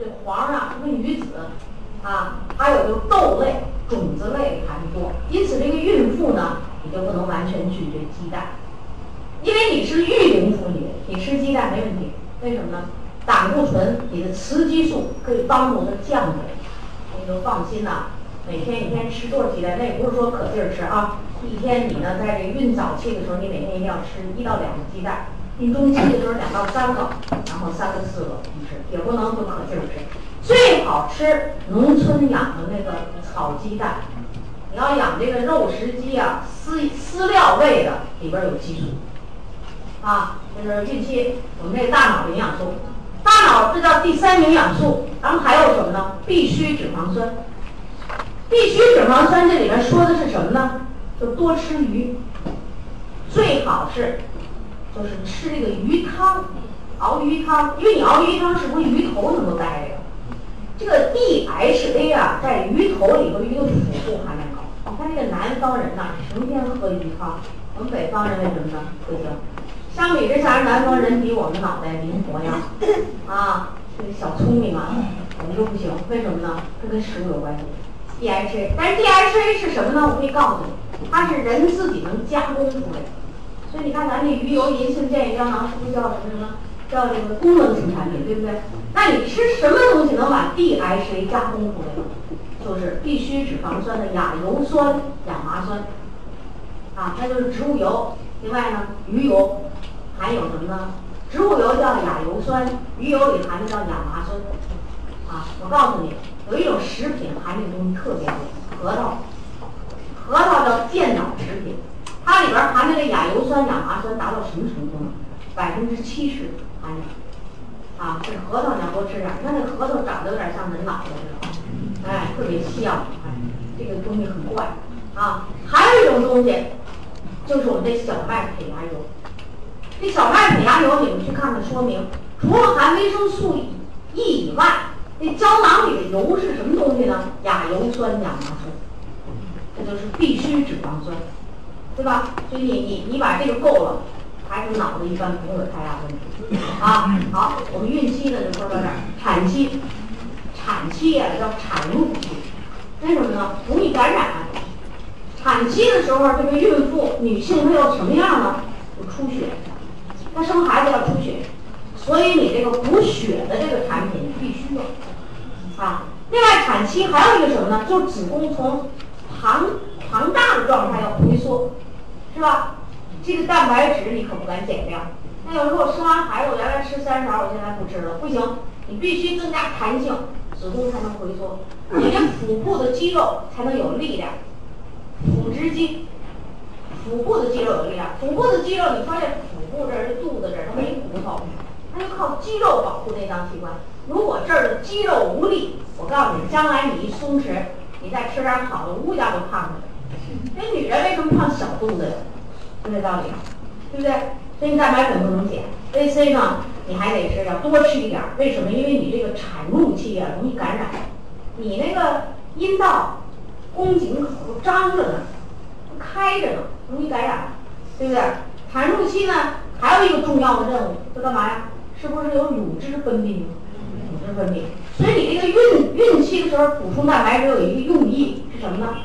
这黄啊，什么鱼子啊，还有就豆类、种子类含多。因此，这个孕妇呢，你就不能完全拒绝鸡蛋，因为你是育龄妇女，你吃鸡蛋没问题。为什么呢？胆固醇，你的雌激素可以帮助它降下来。你就放心呐，每天一天吃多少鸡蛋？那也不是说可劲儿吃啊。一天你呢，在这孕早期的时候，你每天一定要吃一到两个鸡蛋；孕中期的时候两到三个，然后三个四个吃，也不能就可劲儿吃。最好吃农村养的那个草鸡蛋。你要养这个肉食鸡啊，饲饲料喂的里边有激素啊，就是孕期我们这大脑的营养素。大脑这叫第三营养素，然后还有什么呢？必需脂肪酸。必需脂肪酸这里面说的是什么呢？就多吃鱼，最好是就是吃这个鱼汤，熬鱼汤，因为你熬鱼汤是不是鱼头能够带着？这个 DHA 啊，在鱼头里头鱼的辅助含量高。你看这个南方人呐，成天喝鱼汤，我们北方人为什么呢？不行。相比之下，南方人比我们脑袋灵活呀，啊，这个小聪明啊，我们就不行。为什么呢？这跟食物有关系。DHA，但是 DHA 是什么呢？我可以告诉你，它是人自己能加工出来的。所以你看，咱这鱼油、银杏、健益胶囊是不是叫什么什么？叫这个功能性产品，对不对？那你吃什么东西能把 DHA 加工出来呢？就是必需脂肪酸的亚油酸亚麻酸，啊，那就是植物油。另外呢，鱼油含有什么呢？植物油叫亚油酸，鱼油里含的叫亚麻酸。啊，我告诉你。有一种食品含这个东西特别多，核桃，核桃叫健脑食品，它里边含的这亚油酸、亚麻酸达到什么程度呢？百分之七十含量。啊，这核桃你要多吃点，你看那核桃长得有点像人脑袋似的，哎，特别像，哎，这个东西很怪。啊，还有一种东西，就是我们这小麦胚芽油。这小麦胚芽油，你们去看看说明，除了含维生素 E 以外。那胶囊里的油是什么东西呢？亚油酸、亚麻酸，这就是必需脂肪酸，对吧？所以你你你把这个够了，孩子脑子一般不会有太大问题啊。好，我们孕期呢就说到这儿，产期，产期呀叫产褥期，为什么呢？容易感染。产期的时候，这个孕妇女性她要什么样呢？就出血，她生孩子要出血，所以你这个补血的这个产品必须要。啊，另外产期还有一个什么呢？就是子宫从庞庞大的状态要回缩，是吧？这个蛋白质你可不敢减量。那有时候生完孩子，我原来吃三勺，我现在不吃了，不行，你必须增加弹性，子宫才能回缩，你这腹部的肌肉才能有力量。腹直肌，腹部的肌肉有力量。腹部的肌肉，你发现腹部这儿、这肚子这儿它没骨头，它就靠肌肉保护内脏器官。如果这儿的肌肉无力，我告诉你，将来你一松弛，你再吃点好的，乌家都胖了。那女人为什么胖小肚子呀？就这道理，对不对？所以你蛋白粉不能减，A C 呢，你还得是要多吃一点。为什么？因为你这个产褥期啊，容易感染。你那个阴道、宫颈口都张着呢，都开着呢，容易感染，对不对？产褥期呢，还有一个重要的任务，是干嘛呀？是不是有乳汁分泌？乳汁分泌，所以你这个孕孕期的时候补充蛋白质有一个用意是什么呢？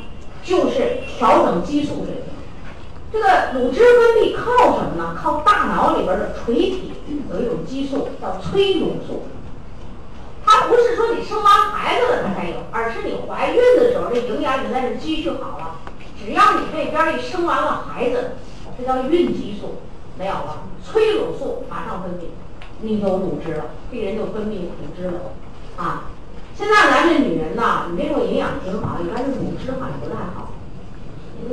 就是调整激素水平。这个乳汁分泌靠什么呢？靠大脑里边的垂体有一种激素叫催乳素。它不是说你生完孩子了它才有，而是你怀孕的时候这营养已经在这积蓄好了。只要你这边一生完了孩子，这叫孕激素没有了，催乳素马上分泌。你有乳汁了，这人就分泌乳汁了，啊！现在咱这女人呐，你别说营养挺好，一般是乳汁好像不太好。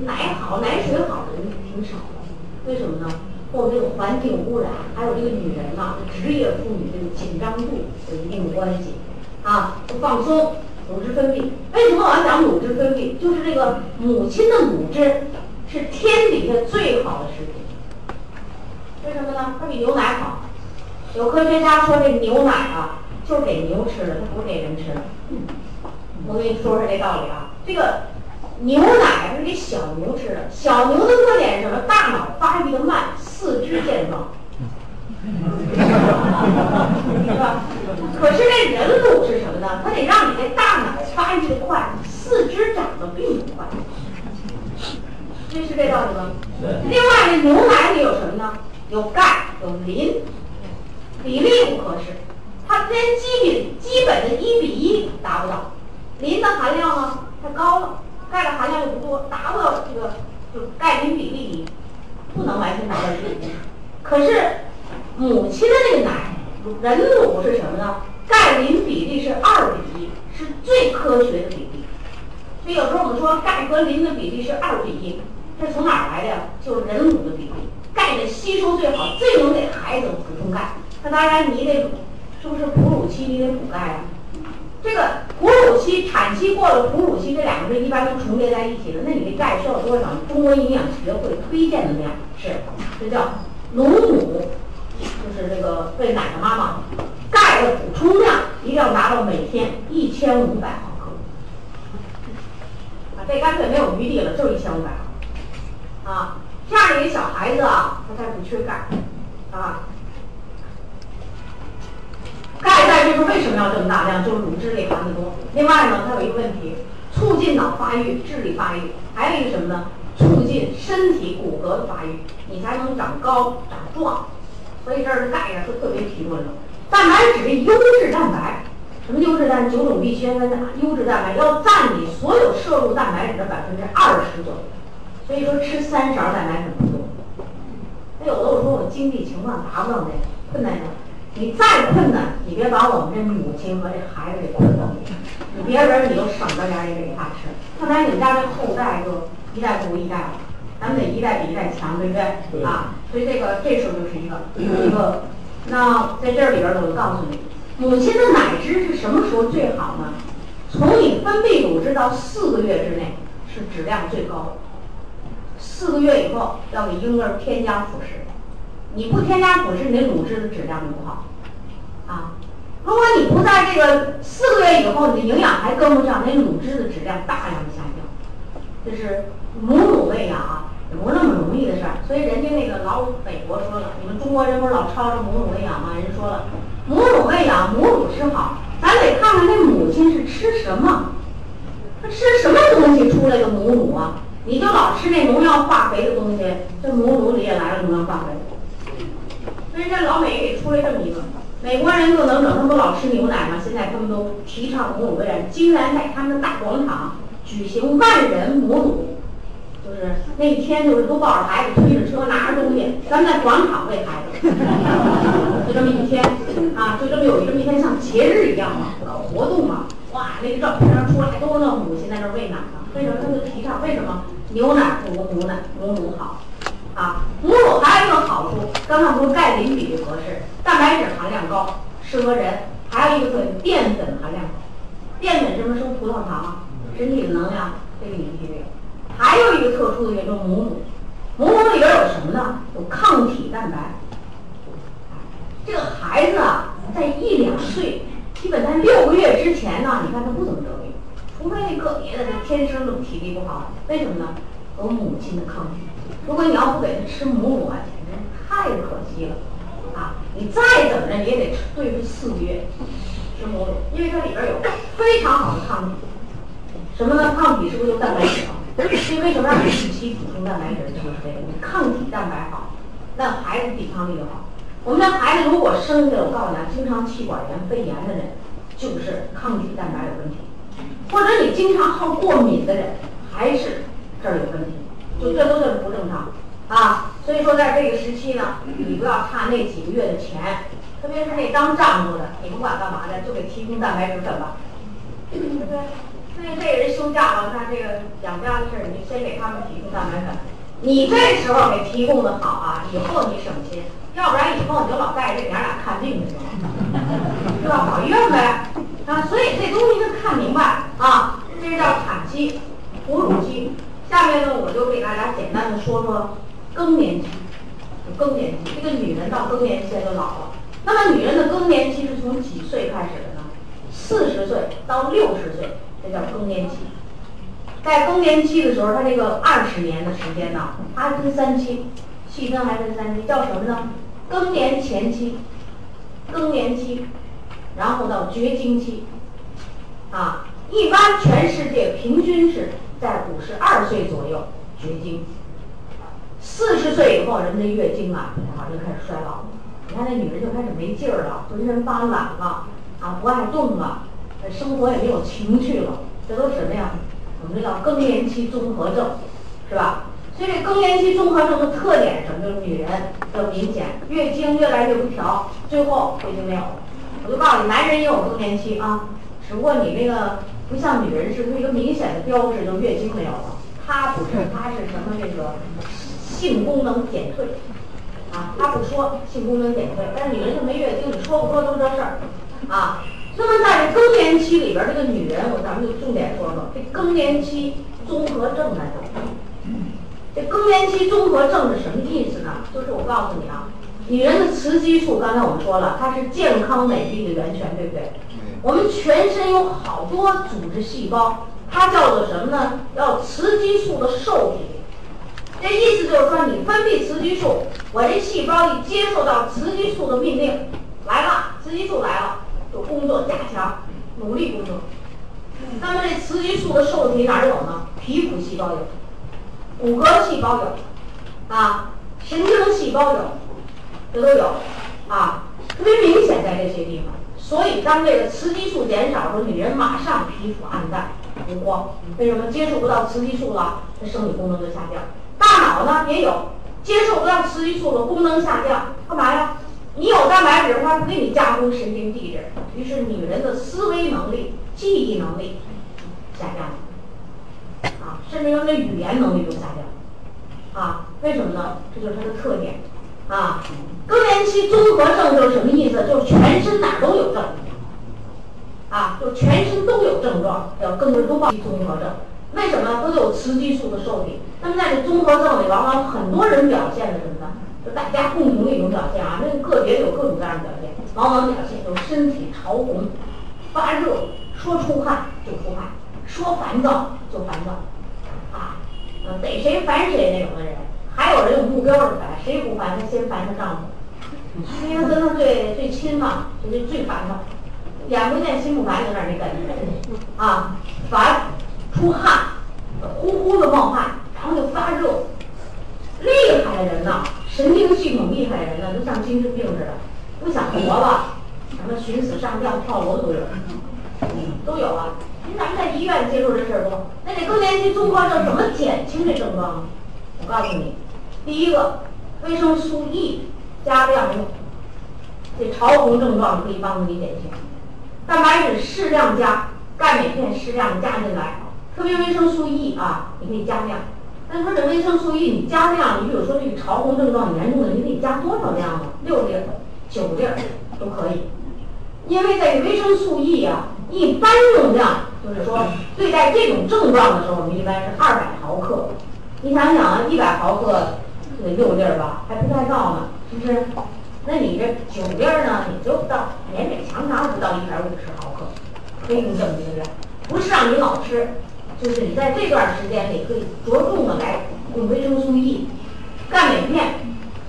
奶好、奶水好挺少的，为什么呢？和我们这个环境污染，还有这个女人呐，职业妇女这个紧张度有一定的关系，啊，不放松，乳汁分泌。为什么我要讲乳汁分泌？就是这个母亲的乳汁是天底下最好的食品。为什么呢？它比牛奶好。有科学家说这牛奶啊，就是给牛吃的，它不是给人吃的。我跟你说说这道理啊，这个牛奶是给小牛吃的。小牛的特点是什么？大脑发育的慢，四肢健壮，是吧？可是这人乳是什么呢？它得让你的大脑发育的快，四肢长得并不快。这是这道理吗？另外呢，牛奶里有什么呢？有钙，有磷，比例不合适，它连基本基本的一比一达不到。磷的含量呢太高了，钙的含量又不多，达不到这个就钙磷比例，不能完全达到这个比例。可是母亲的那个奶，人乳是什么呢？钙磷比例是二比一，是最科学的比例。所以有时候我们说钙和磷的比例是二比一。这从哪儿来的呀？就是人乳的比例，钙的吸收最好，最能给孩子补充钙。那当然你得，是不是哺乳期你得补钙啊？这个哺乳期、产期过了，哺乳期这两个是一般都重叠在一起的。那你的钙需要多少？中国营养学会推荐的量是，这叫乳母，就是这个喂奶的妈妈，钙的补充量一定要达到每天一千五百毫克。啊，这干脆没有余地了，就一千五百毫克。啊，这样一个小孩子啊，他才不缺钙，啊，钙在这时候为什么要这么大量？就是乳汁里含的多。另外呢，它有一个问题，促进脑发育、智力发育，还有一个什么呢？促进身体骨骼的发育，你才能长高长壮。所以这儿的钙呀是特别提出来了。蛋白质是优质蛋白，什么优质蛋？九种必需氨基酸优质蛋白要占你所有摄入蛋白质的百分之二十左右。所以说吃三勺蛋白粉不多。那有的我说我经济情况达不到那困难的，你再困难，你别把我们这母亲和这孩子给困到你，你别人你就省着点也给他吃。看来你们家这后代就一代不如一代了，咱们得一代比一代强，对不对？啊，所以这个这时候就是一个一个。那在这里边呢，我就告诉你，母亲的奶汁是什么时候最好呢？从你分泌乳汁到四个月之内是质量最高的。四个月以后要给婴儿添加辅食，你不添加辅食，你的乳汁的质量就不好。啊，如果你不在这个四个月以后，你的营养还跟不上，那乳汁的质量大量的下降。这是母乳喂养啊，也不那么容易的事儿。所以人家那个老美国说了，你们中国人不是老吵着母乳喂养吗？人说了，母乳喂养，母乳吃好，咱得看看那母亲是吃什么，她吃什么东西出来的母乳啊？你就老吃那农药化肥的东西，这母乳里也来了农药化肥。人家老美也出来这么一个，美国人就能整，他们不老吃牛奶吗？现在他们都提倡母乳喂养，竟然在他们的大广场举行万人母乳，就是那一天就是都抱着孩子，推着车，拿着东西，咱们在广场喂孩子，就这么一天啊，就这么有这么一天像节日一样嘛，搞活动嘛，哇，那个照片上出来都是那母亲在那喂奶呢。为什么他们提倡？为什么牛奶不如母奶？母乳好啊！母乳还有一个好处，刚才不说钙磷比例合适，蛋白质含量高，适合人。还有一个特点，淀粉含量高。淀粉什么生葡萄糖，身体的能量这个你必须得有。还有一个特殊的一种母乳，母乳里边有什么呢？有抗体蛋白。这个孩子啊，在一两岁，基本在六个月之前呢，你看他不怎么得病。除非那个别的，他天生的体力不好，为什么呢？和母亲的抗体。如果你要不给他吃母乳啊，简直太可惜了啊！你再怎么着，也得吃对付四个月吃母乳，因为它里边有非常好的抗体。什么呢？抗体是不是就蛋白质啊？所以为什么让你定期补充蛋白质？就是这个，你抗体蛋白好，那孩子抵抗力就好。我们家孩子如果生下来，我告诉你，经常气管炎、肺炎的人，就是抗体蛋白有问题。或者你经常好过敏的人，还是这儿有问题，就这都是不正常啊。所以说，在这个时期呢，你不要差那几个月的钱，特别是那当丈夫的，你不管干嘛的，就给提供蛋白质粉吧，对不对？所以这人休假了，那这个养家的事儿，你先给他们提供蛋白粉。你这时候给提供的好啊，以后你省心，要不然以后你就老带着这娘俩看病去，了吧？跑医院呗。啊，所以这东西得看明白啊，这是叫产期、哺乳期。下面呢，我就给大家简单的说说更年期。更年期，这个女人到更年期就老了。那么女人的更年期是从几岁开始的呢？四十岁到六十岁，这叫更年期。在更年期的时候，她这个二十年的时间呢，还分三期，细分还分三期，叫什么呢？更年前期、更年期。然后到绝经期，啊，一般全世界平均是在五十二岁左右绝经，四十岁以后人的月经啊，好像就开始衰老了。你看那女人就开始没劲儿了，浑身发懒了，啊，不爱动了，生活也没有情趣了，这都什么呀？我们这叫更年期综合症，是吧？所以这更年期综合症的特点什么？就是女人的明显月经越来越不调，最后月经没有了。我就告诉你，男人也有更年期啊，只不过你那个不像女人是一个明显的标志，就月经没有了。他不是，他是什么？这个性功能减退啊，他不说性功能减退，但是女人就没月经，你说不说都这事儿啊。那么在这更年期里边，这个女人，我咱们就重点说说这更年期综合症来着。这更年期综合症是什么意思呢？就是我告诉你啊，女人的雌激素，刚才我们说了，它是健康美丽的源泉，对不对？我们全身有好多组织细胞，它叫做什么呢？叫雌激素的受体。这意思就是说，你分泌雌激素，我这细胞一接受到雌激素的命令，来了，雌激素来了，就工作加强，努力工作。那么这雌激素的受体哪儿有呢？皮肤细胞有。骨骼细胞有，啊，神经细胞有，这都有，啊，特别明显在这些地方。所以当这个雌激素减少的时候，女人马上皮肤暗淡无光。为什么接触不到雌激素了？她生理功能就下降。大脑呢也有，接受不到雌激素的，功能下降，干嘛呀？你有蛋白质，它不给你加工神经递质，于是女人的思维能力、记忆能力下降了。啊，甚至说这语言能力都下降了，啊，为什么呢？这就是它的特点，啊，更年期综合症就是什么意思？就是全身哪都有症，啊，就全身都有症状，叫更年期综合症。为什么？都有雌激素的受体。那么在这综合症里，往往很多人表现的什么呢？就大家共同的一种表现啊，那个别有各种各样的表现，往往表现就身体潮红、发热，说出汗就出汗。说烦躁就烦躁，啊，逮谁烦谁那种的人，还有人有目标的烦，谁不烦他先烦他丈夫，因为跟他最最亲嘛，就是最烦他，眼不见心不烦，有点那感觉，啊，烦，出汗，呼呼的冒汗，然后就发热，厉害的人呐，神经系统厉害的人呢，就像精神病似的，不想活了，什么寻死上吊、跳楼都有，都有啊。您咱们在医院接触这事儿多，那这更年期综合症怎么减轻这症状？我告诉你，第一个，维生素 E 加量用，这潮红症状可以帮助你减轻。蛋白质适量加，钙镁片适量加进来，特别维生素 E 啊，你可以加量。但是说这维生素 E 你加量，你比如说这个潮红症状严重的，你得加多少量呢？六粒、九粒都可以，因为这维生素 E 啊，一般用量。就是说，对待这种症状的时候，我们一般是二百毫克。你想想啊，一百毫克得六粒儿吧，还不太到呢，是不是？那你这九粒儿呢，你就到勉勉强强不到一百五十毫克，可以用这么一个量。不是让你老吃，就是你在这段时间里可以着重的来用维生素 E、钙镁片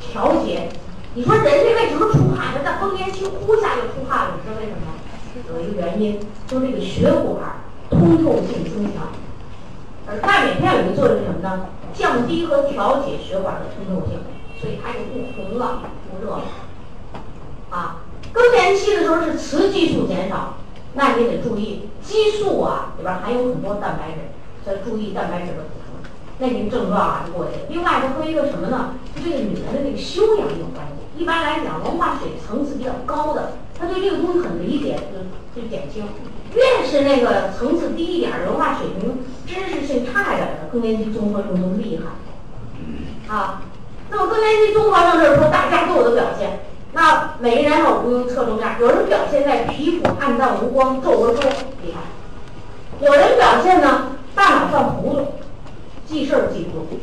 调节。你说人家为什么出汗？他在更年期呼下就出汗了，你知道为什么？有一个原因，就是这个血管通透性增强，而钙镁片有个作用是什么呢？降低和调节血管的通透性，所以它就不红了、不热了。啊，更年期的时候是雌激素减少，那你得注意激素啊里边含有很多蛋白质，要注意蛋白质的补充，那您症状啊就过去了。另外，它和一个什么呢？跟这个女人的那个修养有关系。一般来讲，文化水层次比较高的。他对这个东西很理解，就就减轻。越是那个层次低一点、文化水平、知识性差一点的，更年期综合症都厉害。啊，那么更年期综合症就是说大家都有的表现。那每个人我不用侧重点，有人表现在皮肤暗淡无光、皱纹多，厉害；有人表现呢大脑犯糊涂，记事儿记不住；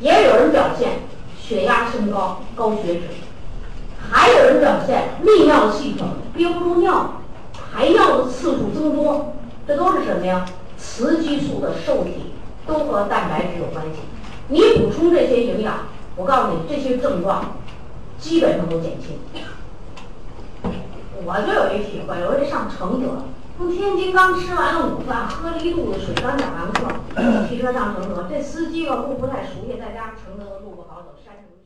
也有人表现血压升高、高血脂。还有人表现泌尿系统憋不住尿，排尿的次数增多，这都是什么呀？雌激素的受体都和蛋白质有关系。你补充这些营养，我告诉你，这些症状基本上都减轻。我就有一体会，我这上承德，从天津刚吃完了午饭，喝了一肚子水，刚讲完课，骑车上承德，这司机吧路不太熟悉，再加上承德的路不好走，山路。